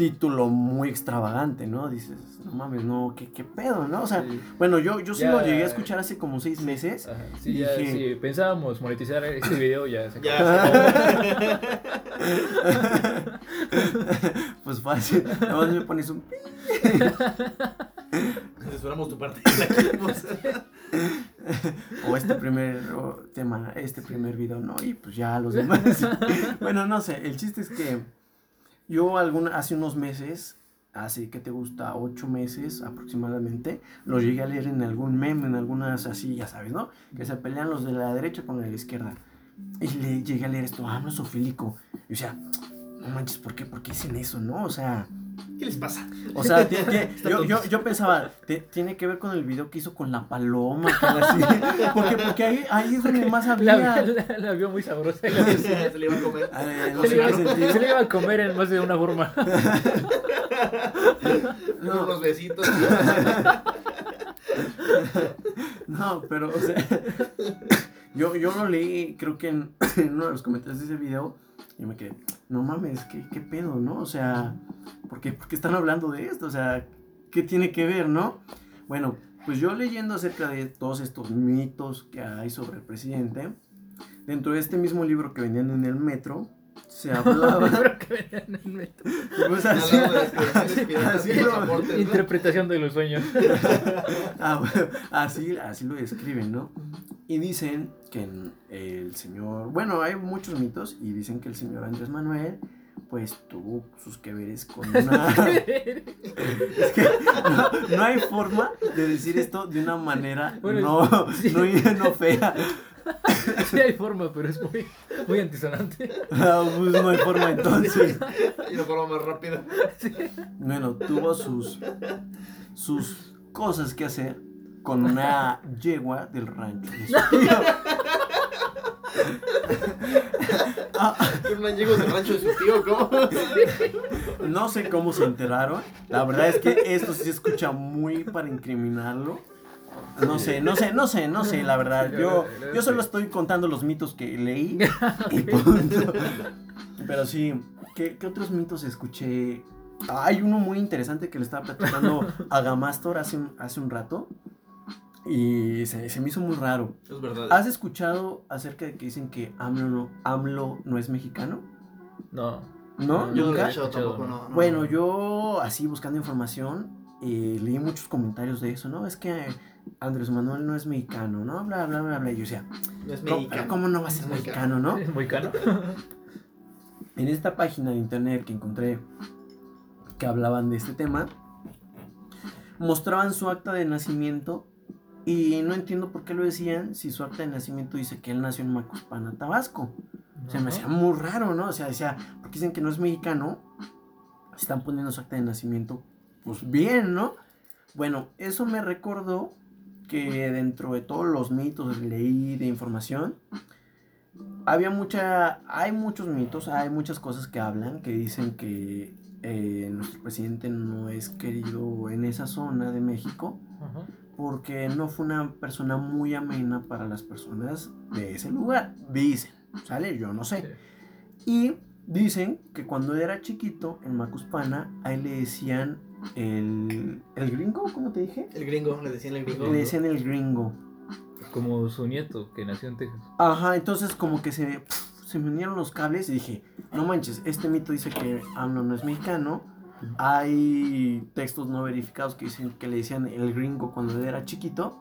título muy extravagante no dices no mames no qué, qué pedo no o sea Sí. bueno yo yo sí Ya. lo llegué a escuchar hace como seis meses Ajá, sí, ya, Dije- sí, pensábamos monetizar este video, ya se acabó. Ya. pues fácil nada más me pones un pi. Censuramos tu parte. La queremos. o este primer o, tema, este primer video, no, y pues ya los demás. bueno, no sé, el chiste es que yo alguna, hace unos meses, hace que te gusta, ocho meses aproximadamente, lo llegué a leer en algún meme, en algunas así, ya sabes, ¿no? Que se pelean los de la derecha con los de la izquierda. Y le llegué a leer esto, ah, no es ofílico. Y o sea, no manches, ¿por qué? ¿Por qué dicen eso, no? O sea, ¿Qué les pasa? o sea, ti- ti- yo, yo, yo pensaba, te- tiene que ver con el video que hizo con la paloma, así. Porque, porque ahí, ahí es donde más había. la- la vio muy sabrosa. la. Se le iba a comer. Eh, no se, sé le iba, qué sentido. se le iba a comer en más de una forma. No. Unos besitos. No, pero, o sea, yo, yo lo leí, creo que en, en uno de los comentarios de ese video, y me quedé, no mames, ¿qué, qué pedo, no? O sea, ¿por qué, están hablando de esto? O sea, ¿qué tiene que ver, no? Bueno, pues yo leyendo acerca de todos estos mitos que hay sobre el presidente, dentro de este mismo libro que vendían en el metro, se hablaba. Pues. Interpretación de los sueños. Ah, bueno, así, así lo describen, ¿no? Y dicen que el señor, bueno, hay muchos mitos y dicen que el señor Andrés Manuel, pues tuvo sus que veres con una... Es que no, no hay forma de decir esto de una manera Bueno, no, sí. no, no fea. Sí hay forma, pero es muy, muy antisonante. Ah, pues no hay forma entonces. Y una forma más rápida. Bueno, tuvo sus, sus cosas que hacer con una yegua del rancho. de. Ah, del rancho de su tío, ¿cómo? no sé cómo se enteraron. La verdad es que esto sí se escucha muy para incriminarlo. No sé, no sé, no sé, no sé, la verdad. Yo, yo solo estoy contando los mitos que leí y punto. Pero sí, ¿qué, qué otros mitos escuché? Hay uno muy interesante que le estaba platicando a Gamastor hace, un- hace un rato. Y se, se me hizo muy raro. Es verdad. ¿Has escuchado acerca de que dicen que AMLO no, AMLO no es mexicano? No. ¿No? Yo no ¿Nunca? he hecho tampoco, no. no. Bueno, yo así buscando información, eh, leí muchos comentarios de eso, ¿no? Es que Andrés Manuel no es mexicano, ¿no? Bla, bla, bla, bla. Y yo decía, No es ¿cómo, mexicano. cómo no va a ser mexicano, no? ¿Es muy caro? En esta página de internet que encontré que hablaban de este tema, mostraban su acta de nacimiento y no entiendo por qué lo decían si su acta de nacimiento dice que él nació en Macuspana, Tabasco. O sea, me hacía muy raro, ¿no? O sea, decía, porque dicen que no es mexicano, están poniendo su acta de nacimiento, pues bien, ¿no? Bueno, eso me recordó que dentro de todos los mitos que leí de información, había mucha, hay muchos mitos, hay muchas cosas que hablan, que dicen que eh, nuestro presidente no es querido en esa zona de México porque no fue una persona muy amena para las personas de ese lugar. Dicen, ¿sale? Yo no sé. Y dicen que cuando era chiquito en Macuspana, ahí le decían el, el gringo, ¿cómo te dije? El gringo, le decían el gringo. Le decían el gringo. Como su nieto que nació en Texas. Ajá, entonces como que se, se me unieron los cables y dije, no manches, este mito dice que AMLO no es mexicano. Hay textos no verificados que dicen que le decían el gringo cuando él era chiquito.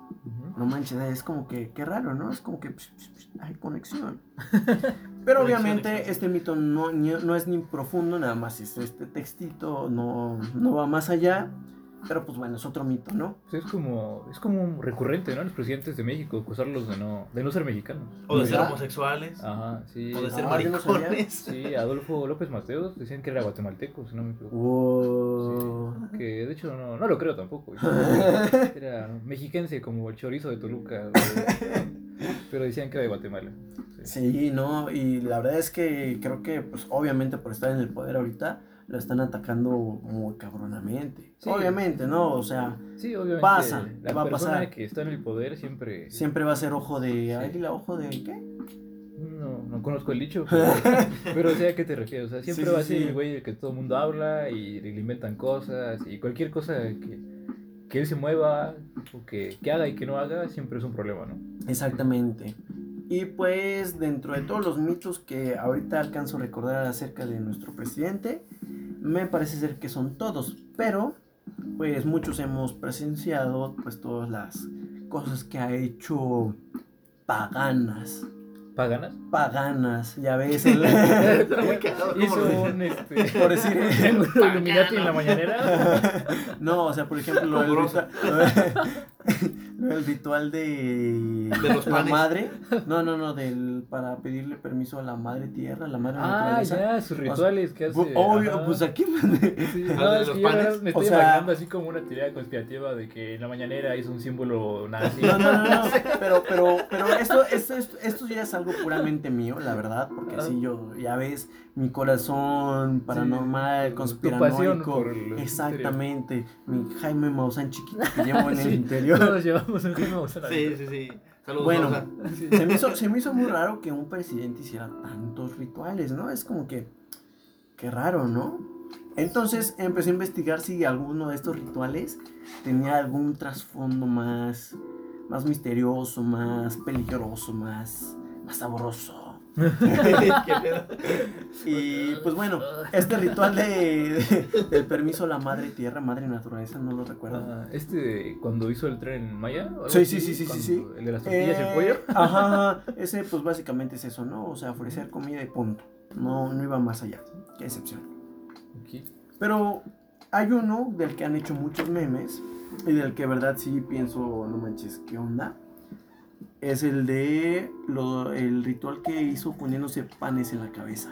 No manches, es como que, qué raro, ¿no? Es como que psh, psh, psh, hay conexión. Pero obviamente este mito no, no es ni profundo, nada más es este textito, no, no va más allá. Pero pues bueno, es otro mito, ¿no? Pues es como, es como recurrente, ¿no? Los presidentes de México acusarlos de no, de no ser mexicanos. O de ser homosexuales. Ajá, sí. O de ser Ah, yo no maricones. Sí, Adolfo López Mateos decían que era guatemalteco, si no me equivoco. Wow. Que de hecho no, no lo creo tampoco. Era mexiquense como el chorizo de Toluca. pero- Pero decían que era de Guatemala. Sí. Sí, no, y la verdad es que creo que, pues obviamente por estar en el poder ahorita, lo están atacando muy cabronamente. Sí. Obviamente, ¿no? O sea, Sí, obviamente. Pasa, la va a persona pasar. que está en el poder siempre. siempre va a ser ojo de... ¿Ay, la ojo de qué? No, no conozco el dicho, pero, pero sé a qué te refieres. O sea, siempre va a ser el güey que todo el mundo habla y le inventan cosas y cualquier cosa que, que él se mueva o que, que haga y que no haga siempre es un problema, ¿no? Exactamente. Y pues dentro de todos los mitos que ahorita alcanzo a recordar acerca de nuestro presidente, me parece ser que son todos, pero pues muchos hemos presenciado pues todas las cosas que ha hecho paganas, ¿Paganas? paganas, ya ves, el- Hizo un este, por decir triángulo Illuminati en la mañanera. no, o sea, por ejemplo, lo Combroso. ritual, de, De los la madre, no, no, no, del para pedirle permiso a la madre tierra, a la madre Ah, naturaleza. ya, sus rituales que hace. Obvio, ajá. pues aquí. Sí, ¿Ah, no, es que yo panes? me O estoy sea- imaginando así como una teoría conspirativa de que en la mañanera hizo un símbolo nazi. No, no, no, no, pero, pero, pero esto, esto, esto, esto ya es algo puramente mío, la verdad, porque así yo, ya ves, mi corazón paranormal, tu conspiranoico, el exactamente, mi Jaime Maussan chiquito que llevo en el Sí, interior. Todos llevamos Maussan Sí, sí, sí. Saludos, Bueno. Se me, hizo, se me hizo muy raro que un presidente hiciera tantos rituales, ¿no? Es como que, qué raro, ¿no? Entonces empecé a investigar si alguno de estos rituales tenía algún trasfondo más, más misterioso, más peligroso, más, más sabroso. Y pues bueno, este ritual de, de- del permiso a la madre tierra, madre naturaleza, no lo recuerdo. Ah, este, cuando hizo el tren Maya. Sí, sí, sí, sí, sí, sí. El de las tortillas y el Eh, pollo. Ajá, ese pues básicamente es eso, ¿no? O sea, ofrecer comida y punto. No, no iba más allá. Qué excepción. Pero hay uno del que han hecho muchos memes y del que verdad sí pienso, no manches, ¿qué onda? Es el de lo, el ritual que hizo poniéndose panes en la cabeza.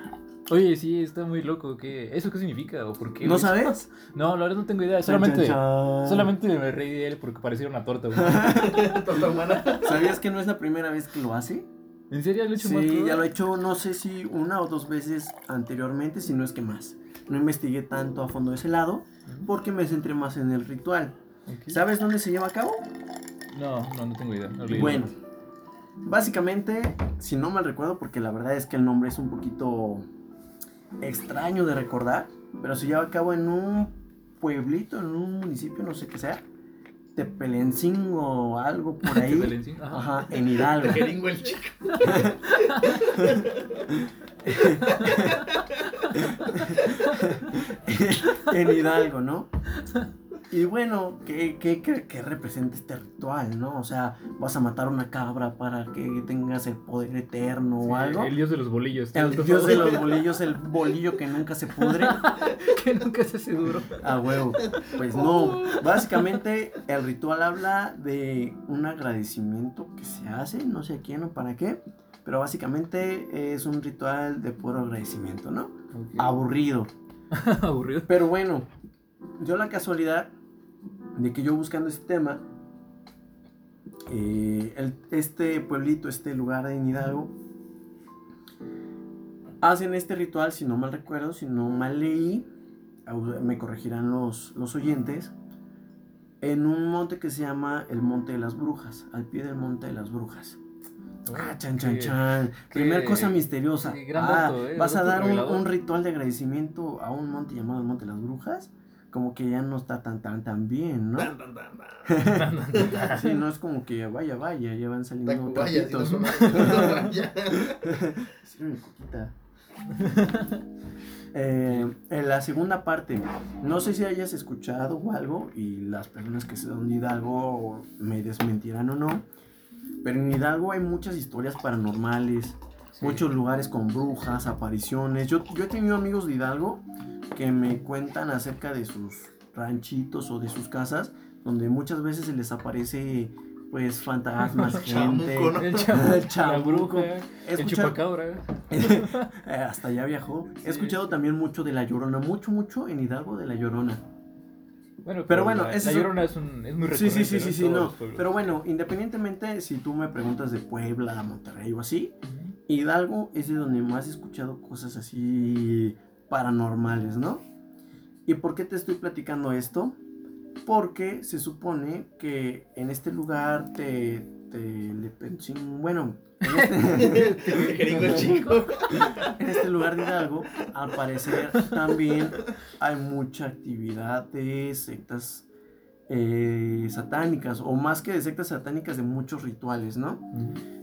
Oye, sí, está muy loco. ¿qué? ¿Eso qué significa? ¿O por qué? ¿No sabes? No, la verdad no tengo idea. Solamente, chan, chan. solamente me reí de él porque parecía una torta. Torta humana. ¿Sabías que no es la primera vez que lo hace? ¿En serio lo he hecho Sí, ya lo he hecho, no sé si una o dos veces anteriormente, si no es que más. No investigué tanto a fondo ese lado porque me centré más en el ritual. ¿Sabes dónde se lleva a cabo? No, no, no tengo idea. no Bueno. Básicamente, si no mal recuerdo, porque la verdad es que el nombre es un poquito extraño de recordar, pero se lleva a cabo en un pueblito, en un municipio, no sé qué sea, Tepelencingo o algo por ahí. Ajá. Ajá, en Hidalgo. Jeringo el chico. en Hidalgo, ¿no? Y bueno, ¿qué, qué, qué- qué representa este ritual, no? O sea, vas a matar una cabra para que tengas el poder eterno Sí, o algo. El dios de los bolillos. El dios de los bolillos, el bolillo que nunca se pudre. que nunca se hace duro. A huevo. Pues no. Básicamente, el ritual habla de un agradecimiento que se hace, no sé a quién o para qué. Pero básicamente es un ritual de puro agradecimiento, ¿no? Aburrido. Aburrido. Pero bueno, yo la casualidad de que yo buscando este tema, eh, el- este pueblito, este lugar en Hidalgo, hacen este ritual, si no mal recuerdo, si no mal leí, me corregirán los, los oyentes, en un monte que se llama el Monte de las Brujas, al pie del Monte de las Brujas. Ah, chan, chan, chan. qué- Primer cosa misteriosa. Ah, dato, eh, ¿Vas a dar un, un ritual de agradecimiento a un monte llamado el Monte de las Brujas? Como que ya no está tan, tan, tan bien, ¿no? Tan, tan, tan, tan. Sí, no es como que vaya, vaya, ya van saliendo Tacubaya, si no trapitos. Sírveme coquita. Eh, en la segunda parte, no sé si hayas escuchado o algo, y las personas que son de Hidalgo me desmentirán o no, pero en Hidalgo hay muchas historias paranormales, Sí. muchos lugares con brujas, apariciones. Yo, yo he tenido amigos de Hidalgo que me cuentan acerca de sus ranchitos o de sus casas, donde muchas veces se les aparece pues fantasmas, gente. Chamuco, ¿no? El chamuco, El chamuco. el chupacabra. Eh, Hasta allá viajó. He Sí. escuchado también mucho de La Llorona, mucho, mucho en Hidalgo de La Llorona. Bueno, Pero bueno, la, ese la Llorona es, un, es muy Sí, sí, sí, recurrente, sí, sí, todos no. Pero bueno, independientemente si tú me preguntas de Puebla, Monterrey o así. Hidalgo es de donde más he escuchado cosas así paranormales, ¿no? ¿Y por qué te estoy platicando esto? Porque se supone que en este lugar te... te bueno, en este, en este lugar de Hidalgo, al parecer también hay mucha actividad de sectas eh, satánicas, o más que de sectas satánicas, de muchos rituales, ¿no?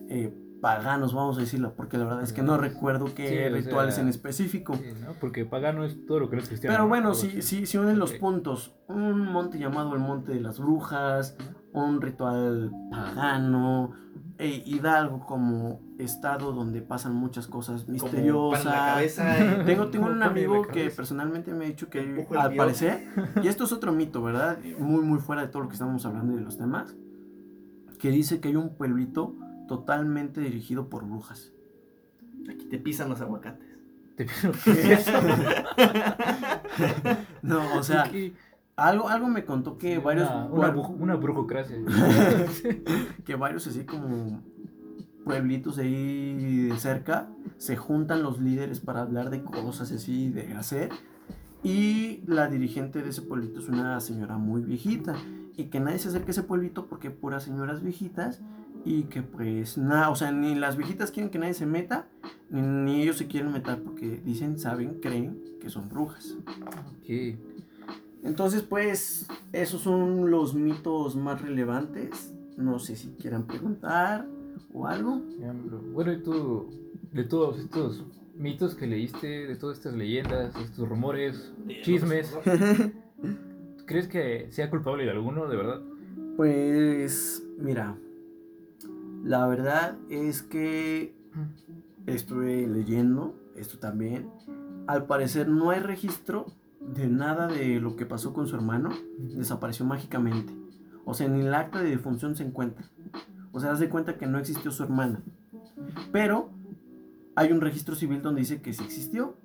Eh, paganos, vamos a decirlo, porque la verdad es que no recuerdo qué Sí, o rituales sea, en específico. Sí, ¿no? Porque pagano es todo lo que no es cristiano. Pero ¿no? bueno, si, si, si unen los puntos, un monte llamado el Monte de las Brujas, un ritual pagano, e Hidalgo como estado donde pasan muchas cosas la misteriosas. cabeza. y- Tengo, un amigo que personalmente me ha dicho que al parecer, y esto es otro mito, ¿verdad? Muy, muy fuera de todo lo que estamos hablando y de los temas, que dice que hay un pueblito totalmente dirigido por brujas. Aquí te pisan los aguacates. Te eso. No, o sea, algo, algo me contó que varios, Una, una, una brujocracia. que varios así como pueblitos de ahí de cerca se juntan los líderes para hablar de cosas así de hacer y la dirigente de ese pueblito es una señora muy viejita y que nadie se acerque a ese pueblito porque puras señoras viejitas y que pues nada, o sea, ni las viejitas quieren que nadie se meta ni, ni ellos se quieren meter porque dicen, saben, creen que son brujas. Ok. Entonces, pues, esos son los mitos más relevantes. No sé si quieran preguntar. o algo. Bueno, y tú, de todos estos mitos que leíste, de todas estas leyendas, estos rumores, chismes, ¿crees que sea culpable de alguno, de verdad? Pues mira, la verdad es que estuve leyendo esto también. Al parecer no hay registro de nada de lo que pasó con su hermano. Desapareció mágicamente. O sea, ni el acta de defunción se encuentra. O sea, haz de cuenta que no existió su hermana. Pero hay un registro civil donde dice que sí existió.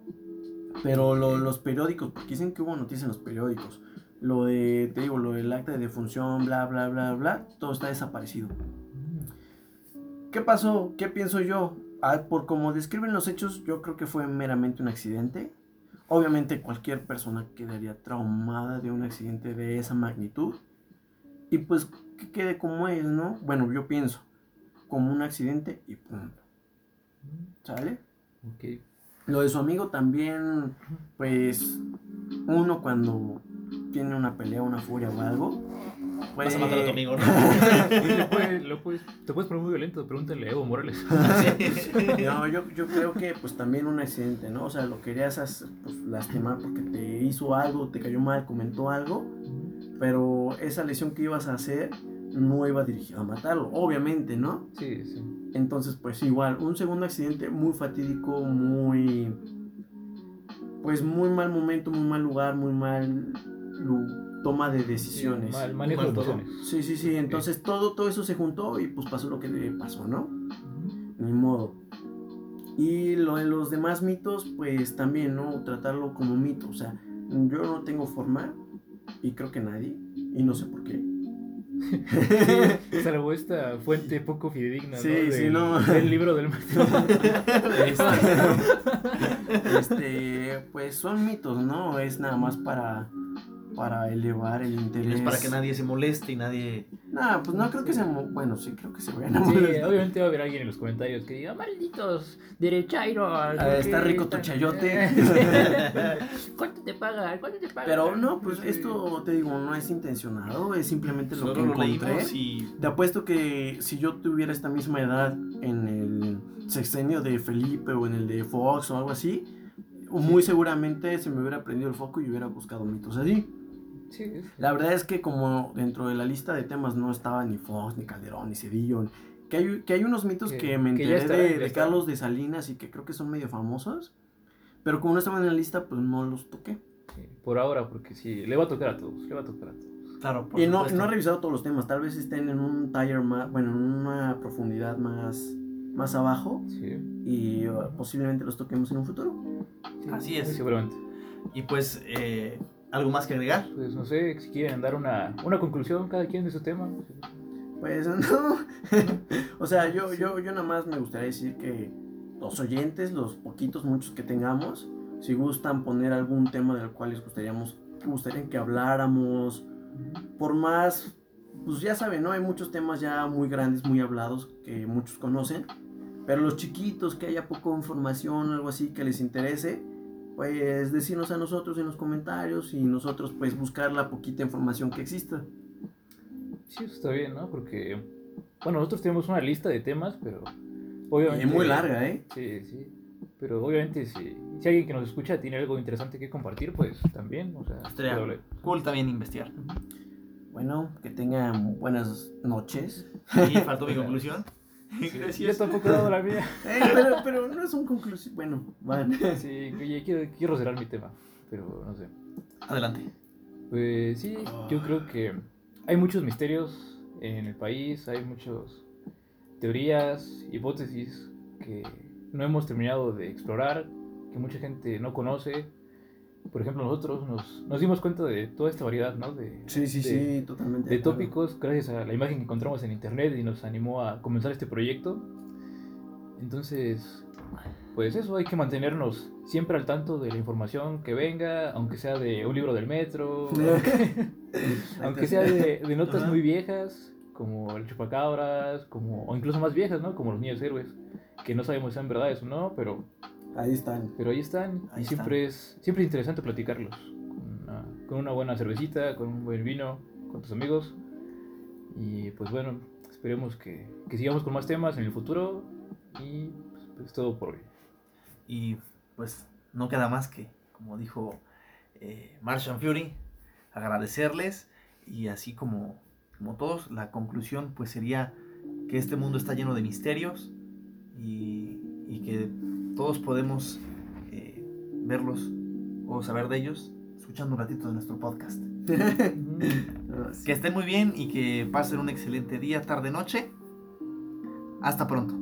Pero lo- los periódicos, porque dicen que hubo noticias en los periódicos. Lo de, te digo, lo del acta de defunción, bla, bla, bla, bla, todo está desaparecido. ¿Qué pasó? ¿Qué pienso yo? Ah, por como describen los hechos, yo creo que fue meramente un accidente. Obviamente cualquier persona quedaría traumada de un accidente de esa magnitud. Y pues que quede como es, ¿no? Bueno, yo pienso, como un accidente y punto. ¿Sale? Ok. Lo de su amigo también, pues, uno cuando tiene una pelea, una furia o algo, Vas a matar a tu amigo, ¿no? Puedes- lo puedes- te puedes poner muy violento, pregúntale a Evo Morales. No, yo, yo creo que pues también un accidente, ¿no? O sea, lo querías pues, lastimar porque te hizo algo, te cayó mal, comentó algo, pero esa lesión que ibas a hacer no iba dirigida a matarlo, obviamente, ¿no? Sí, sí. Entonces, pues igual, un segundo accidente muy fatídico, muy... Pues muy mal momento, muy mal lugar, muy mal lu- toma de decisiones. Mal, manejo de emociones. Sí, sí, sí, entonces todo, todo eso se juntó y pues pasó lo que pasó, ¿no? Ni modo. Y lo de los demás mitos, pues también, ¿no? Tratarlo como mito. O sea, yo no tengo forma y creo que nadie. Y no sé por qué. Sí, salvo esta fuente poco fidedigna, Sí, ¿no? sí, Del, no. del libro del maestro. Este, este, pues son mitos, ¿no? Es nada más para, para elevar el interés. Es para que nadie se moleste y nadie. No, pues no creo que se... mo- Bueno, sí, creo que se vayan a Sí, molestar. obviamente va a haber alguien en los comentarios que diga, malditos derechairos. Ah, está rico tu chayote. ¿Cuánto te pagan? ¿Cuánto te pagan? Pero no, pues esto, te digo, no es intencionado. Es simplemente lo que Solo lo encontré. leímos y. Te apuesto que si yo tuviera esta misma edad en el sexenio de Felipe o en el de Fox o algo así, muy seguramente se me hubiera prendido el foco y hubiera buscado mitos así. Sí. La verdad es que como dentro de la lista de temas no estaba ni Fox, ni Calderón, ni Cedillo, que hay, que hay unos mitos Que- que, me que enteré de, de. Carlos de Salinas y que creo que son medio famosos, pero como no estaban en la lista, pues no los toqué. Sí, Por ahora, porque sí, le va a tocar a todos, le va a tocar a todos. Claro, por Y no, no he revisado todos los temas, tal vez estén en un taller más, bueno, en una profundidad más, más abajo Sí, y uh, posiblemente los toquemos en un futuro. sí, Así es. Seguramente. Y pues, eh, ¿algo más que agregar? Pues no sé, si quieren dar una, una conclusión cada quien de su tema. Pues no, o sea, yo, yo, yo nada más me gustaría decir que los oyentes, los poquitos, muchos que tengamos, si gustan poner algún tema del cual les gustaríamos, que gustaría que habláramos, por más, pues ya saben, ¿no? Hay muchos temas ya muy grandes, muy hablados, que muchos conocen, pero los chiquitos, que haya poca información, algo así que les interese, pues decirnos a nosotros en los comentarios y nosotros pues buscar la poquita información que exista. Sí, eso está bien, ¿no? Porque, bueno, nosotros tenemos una lista de temas, pero obviamente... Y muy larga, ¿eh? Sí, sí. Pero obviamente si, si alguien que nos escucha tiene algo interesante que compartir, pues también, o sea, Estaría hablar. cool también investigar. Bueno, que tengan buenas noches. Y faltó mi conclusión. Yo Gracias. tampoco he dado la mía. Eh, pero, pero no es un conclusión. Bueno, van. Sí, quiero, quiero cerrar mi tema, pero no sé. Adelante. Pues sí, yo creo que hay muchos misterios en el país, hay muchas teorías, hipótesis que no hemos terminado de explorar, que mucha gente no conoce. Por ejemplo, nosotros nos, nos dimos cuenta de toda esta variedad, ¿no? De, Sí, sí, de- sí, totalmente. de tópicos gracias a la imagen que encontramos en internet y nos animó a comenzar este proyecto. Entonces, pues eso, hay que mantenernos siempre al tanto de la información que venga, aunque sea de un libro del metro, aunque sea de, de notas muy viejas, como el chupacabras, como, o incluso más viejas, ¿no? Como los niños héroes, que no sabemos si son verdades o no, pero, Ahí están. pero ahí están. Ahí y siempre es, siempre es interesante platicarlos. Con una, con una buena cervecita, con un buen vino, con tus amigos. Y pues bueno, Esperemos que, que sigamos con más temas en el futuro. Y pues, pues, todo por hoy. Y pues no queda más que, como dijo eh, Martian Fury, agradecerles y así como, como todos, la conclusión pues sería que este mundo está lleno de misterios y, y que todos podemos eh, verlos o saber de ellos escuchando un ratito de nuestro podcast. Que estén muy bien y que pasen un excelente día, tarde, noche. Hasta pronto.